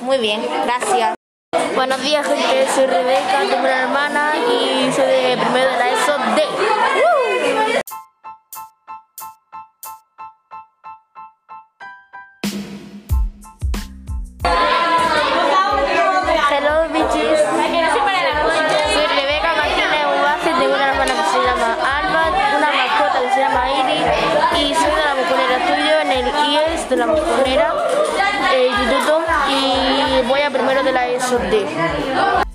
Muy bien, gracias. Buenos días, gente. Soy Rebeca, tengo una hermana y soy de primero de la y soy de la moconera. Estudio en el IES de la moconera, el instituto, y voy a primero de la ESO D.